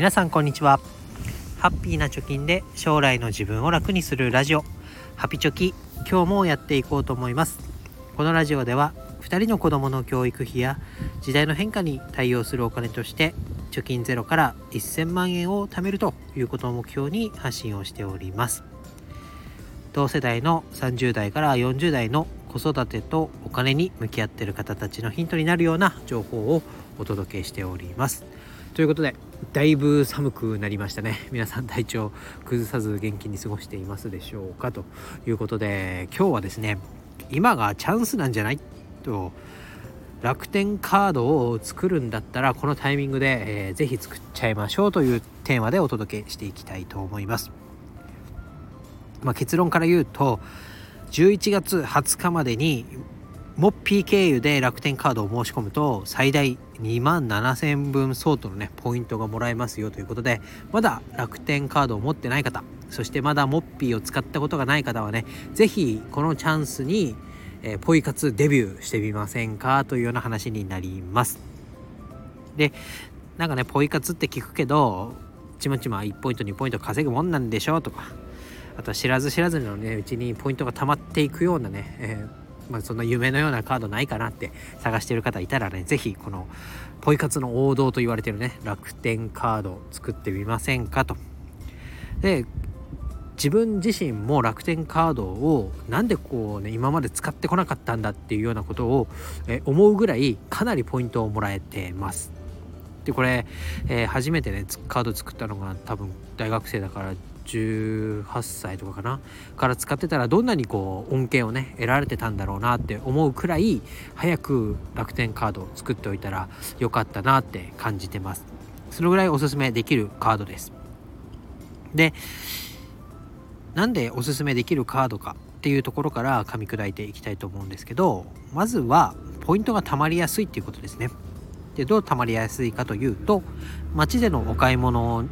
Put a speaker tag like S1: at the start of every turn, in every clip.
S1: 皆さんこんにちは。ハッピーな貯金で将来の自分を楽にするラジオ。ハピチョキ今日もやっていこうと思います。このラジオでは2人の子供の教育費や時代の変化に対応するお金として貯金ゼロから1000万円を貯めるということを目標に発信をしております。同世代の30代から40代の子育てとお金に向き合ってる方たちのヒントになるような情報をお届けしております。ということでだいぶ寒くなりましたね。皆さん体調崩さず元気に過ごしていますでしょうかということで今日はですね今がチャンスなんじゃないと楽天カードを作るんだったらこのタイミングで、えー、ぜひ作っちゃいましょうというテーマでお届けしていきたいと思います、まあ、結論から言うと11月20日までにモッピー経由で楽天カードを申し込むと最大2万7000分相当のねポイントがもらえますよということでまだ楽天カードを持ってない方。そしてまだモッピーを使ったことがない方はね是非このチャンスに、えー、ポイ活デビューしてみませんかというような話になります。でなんかねポイ活って聞くけどちまちま1ポイント2ポイント稼ぐもんなんでしょうとかあと知らず知らずのねうちにポイントが溜まっていくようなね、えーまあ、そんな夢のようなカードないかなって探してる方いたらね是非このポイ活の王道と言われてるね楽天カード作ってみませんかと。で自分自身も楽天カードをなんでこうね今まで使ってこなかったんだっていうようなことをえ思うぐらいかなりポイントをもらえてます。でこれ、えー、初めてねカード作ったのが多分大学生だから18歳とかかなから使ってたらどんなにこう恩恵をね得られてたんだろうなって思うくらい早く楽天カードを作っておいたらよかったなって感じてます。そのぐらいおすすめできるカードです。でなんでおすすめできるカードかっていうところから噛み砕いていきたいと思うんですけどまずはポイントが貯まりやすいっていうことですね。でどう貯まりやすいかというと街でのお買い物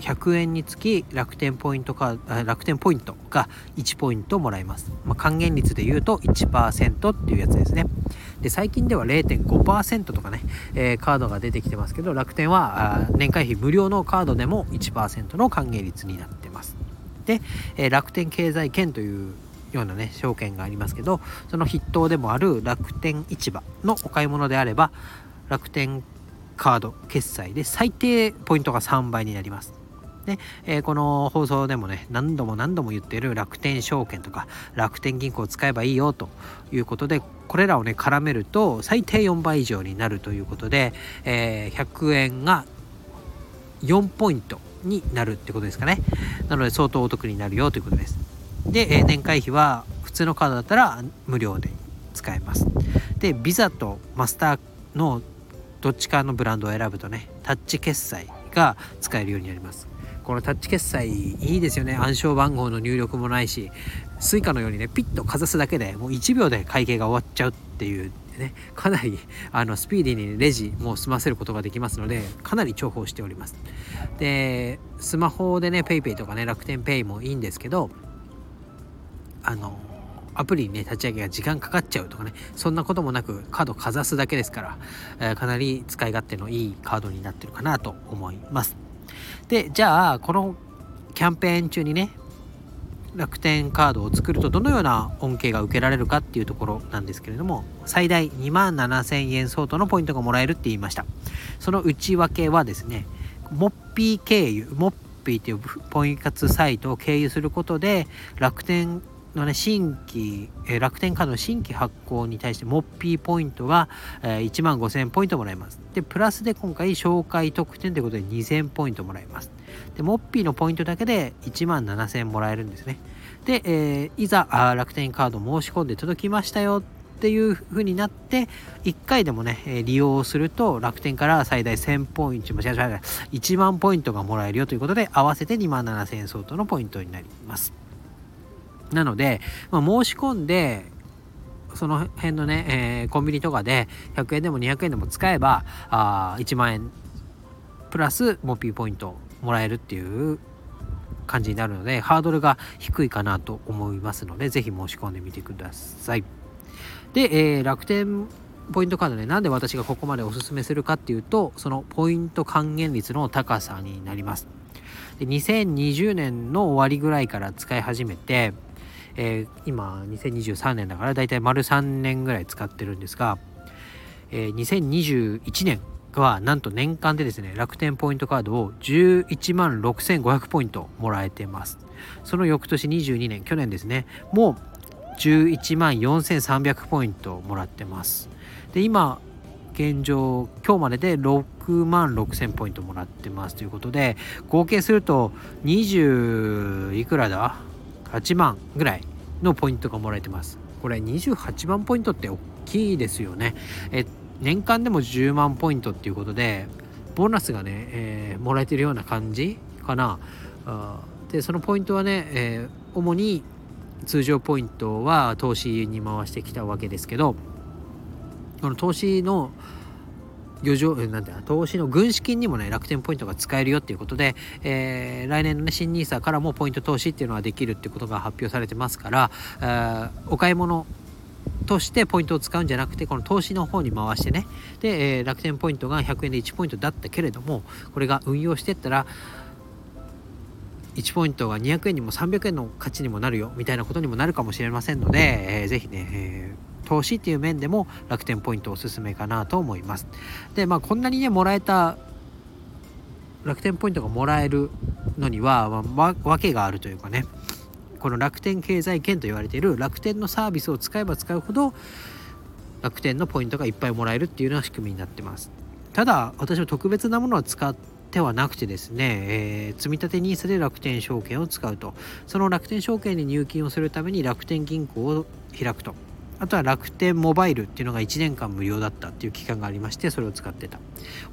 S1: 100円につき楽天ポイントか楽天ポイントが1ポイントもらえます、まあ、還元率で言うと1%っていうやつですね。で最近では0.5%とかね、えー、カードが出てきてますけど楽天は年会費無料のカードでも1%の還元率になってます。で、えー、楽天経済圏というようなね証券がありますけどその筆頭でもある楽天市場のお買い物であれば楽天カード決済で最低ポイントが3倍になります。で、えー、この放送でもね何度も何度も言っている楽天証券とか楽天銀行を使えばいいよということでこれらをね絡めると最低4倍以上になるということで、えー、100円が4ポイントになるってことですかね。なので相当お得になるよということです。で、えー、年会費は普通のカードだったら無料で使えます。でビザとマスターのどっちかのブランドを選ぶとねタッチ決済が使えるようになります。このタッチ決済いいですよね。暗証番号の入力もないし Suica のようにねピッとかざすだけでもう1秒で会計が終わっちゃうっていうね。かなりあのスピーディーにレジも済ませることができますのでかなり重宝しております。でスマホでね PayPay とかね楽天 Pay もいいんですけどあのアプリにね立ち上げが時間かかっちゃうとかねそんなこともなくカードかざすだけですから、えー、かなり使い勝手のいいカードになってるかなと思います。でじゃあこのキャンペーン中にね楽天カードを作るとどのような恩恵が受けられるかっていうところなんですけれども最大2万7000円相当のポイントがもらえるって言いました。その内訳はですねモッピー経由モッピーっていうポイ活サイトを経由することで楽天のね、新規、えー、楽天カードの新規発行に対してモッピーポイントが、えー、1万5000ポイントもらえます。で、プラスで今回紹介特典ということで2000ポイントもらえます。で、モッピーのポイントだけで1万7000もらえるんですね。で、えー、いざあ楽天カード申し込んで届きましたよっていう風になって1回でもね利用すると楽天から最大1000ポイント間違えない1万ポイントがもらえるよということで合わせて2万7000円相当のポイントになりますなので、まあ、申し込んでその辺のね、えー、コンビニとかで100円でも200円でも使えばあ1万円プラスモピーポイントもらえるっていう感じになるのでハードルが低いかなと思いますので是非申し込んでみてください。で、えー、楽天ポイントカードねなんで私がここまでおすすめするかっていうとそのポイント還元率の高さになりますで2020年の終わりぐらいから使い始めて、えー、今2023年だからだいたい丸3年ぐらい使ってるんですが、えー、2021年はなんと年間でですね楽天ポイントカードを11万6500ポイントもらえてます。その翌年22年去年ですねもう11万4300ポイントもらってます。で今現状今日までで6万6000ポイントもらってますということで合計すると20いくらだ？8万ぐらいのポイントがもらえてます。これ28万ポイントって大きいですよね。え年間でも10万ポイントっていうことでボーナスがね、えー、もらえてるような感じかな。でそのポイントはね、えー、主に通常ポイントは投資に回してきたわけですけどこの投資の余剰なんて投資の軍資金にもね楽天ポイントが使えるよっていうことで、えー、来年のね新 NISA からもポイント投資っていうのはできるってことが発表されてますから、えー、お買い物としてポイントを使うんじゃなくてこの投資の方に回してね。で、えー、楽天ポイントが100円で1ポイントだったけれどもこれが運用してったら1ポイントが200円にも300円の価値にもなるよみたいなことにもなるかもしれませんので、えー、ぜひね、えー、投資っていう面でも楽天ポイントおすすめかなと思います。でまあこんなにねもらえた楽天ポイントがもらえるのには、まあ、訳があるというかね。この楽天経済圏と言われている楽天のサービスを使えば使うほど楽天のポイントがいっぱいもらえるっていうような仕組みになってます。ただ私は特別なものは使ってはなくてですね、えー、積立 NISA で楽天証券を使うと。その楽天証券に入金をするために楽天銀行を開くと。あとは楽天モバイルっていうのが1年間無料だったっていう期間がありましてそれを使ってた。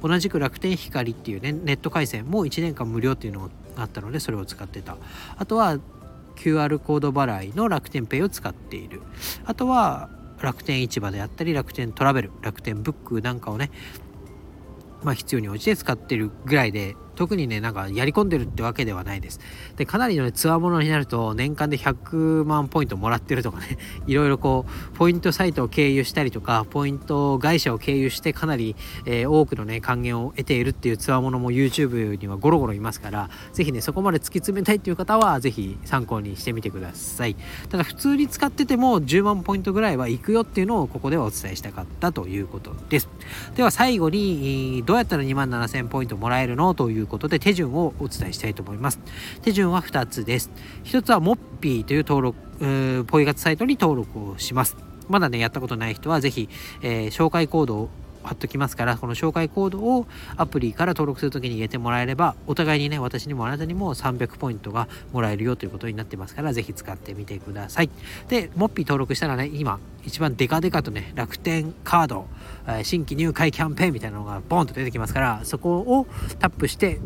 S1: 同じく楽天光っていうねネット回線も1年間無料っていうのがあったのでそれを使ってた。あとは QR コード払いの楽天ペイを使っている。あとは楽天市場であったり楽天トラベル楽天ブックなんかをねまあ必要に応じて使ってるぐらいで特にねなんかやり込んでるってわけではないです。でかなりの、ね、ツアーものになると年間で100万ポイントもらってるとかね いろいろこうポイントサイトを経由したりとかポイント会社を経由してかなり、えー、多くのね還元を得ているっていうツアーものも YouTube にはゴロゴロいますから是非ねそこまで突き詰めたいっていう方は是非参考にしてみてください。ただ普通に使ってても10万ポイントぐらいは行くよっていうのをここではお伝えしたかったということです。では最後にどうやったら2万7000ポイントもらえるの？といういうことで手順をお伝えしたいと思います。手順は2つです。1つはモッピーという登録、ポイ活サイトに登録をします。まだね、やったことない人はぜひ、えー、紹介コードを貼っときますからこの紹介コードをアプリから登録するときに入れてもらえればお互いにね私にもあなたにも300ポイントがもらえるよということになってますからぜひ使ってみてください。でモッピー登録したらね今一番デカデカとね楽天カード新規入会キャンペーンみたいなのがボンと出てきますからそこをタップして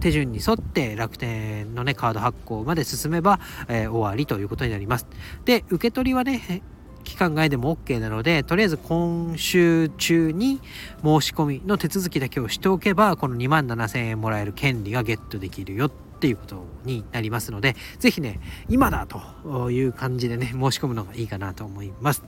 S1: 手順に沿って楽天のねカード発行まで進めば、えー、終わりということになります。で受け取りはね期間外でも OK なのでとりあえず今週中に申し込みの手続きだけをしておけばこの2万7000円もらえる権利がゲットできるよっていうことになりますので是非ね今だという感じでね申し込むのがいいかなと思います。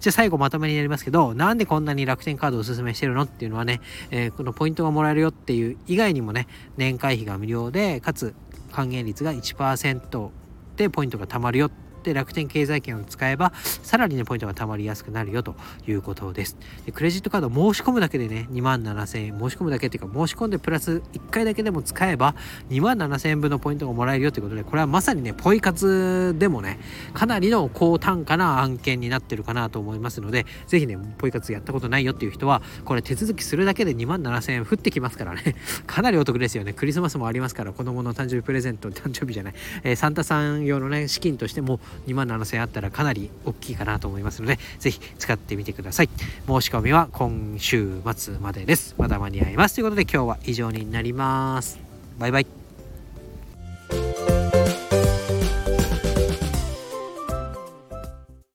S1: じゃあ最後まとめになりますけどなんでこんなに楽天カードをおすすめしてるのっていうのはね、えー、このポイントがもらえるよっていう以外にもね年会費が無料でかつ還元率が1%でポイントが貯まるよって楽天経済圏を使えばさらにねポイントが貯まりやすくなるよということです。でクレジットカード申し込むだけでね2万7000円申し込むだけっていうか申し込んでプラス1回だけでも使えば2万7000円分のポイントがもらえるよということでこれはまさにねポイ活でもねかなりの高単価な案件になってるかなと思いますのでぜひねポイ活やったことないよっていう人はこれ手続きするだけで2万7000円降ってきますからね。かなりお得ですよね。クリスマスもありますから子供の誕生日プレゼント誕生日じゃない、えー、サンタさん用のね資金としても2万7000円あったらかなり大きいかなと思いますので、ぜひ使ってみてください。申し込みは今週末までです。まだ間に合います。ということで今日は以上になります。バイバイ。